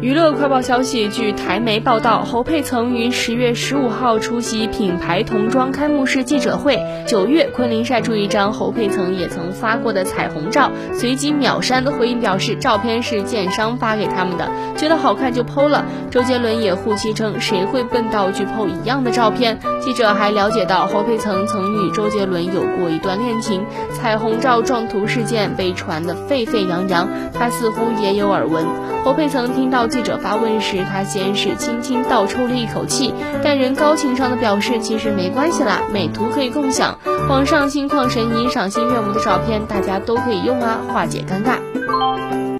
娱乐快报消息，据台媒报道，侯佩岑于十月十五号出席品牌童装开幕式记者会。九月，昆凌晒出一张侯佩岑也曾发过的彩虹照，随即秒删的，回应表示照片是建商发给他们的，觉得好看就 PO 了。周杰伦也护妻称，谁会笨到去 PO 一样的照片？记者还了解到，侯佩岑曾与周杰伦有过一段恋情，彩虹照撞图事件被传得沸沸扬扬，他似乎也有耳闻。侯佩岑听到。记者发问时，他先是轻轻倒抽了一口气，但仍高情商的表示其实没关系啦，美图可以共享，网上心旷神怡、赏心悦目的照片大家都可以用啊，化解尴尬。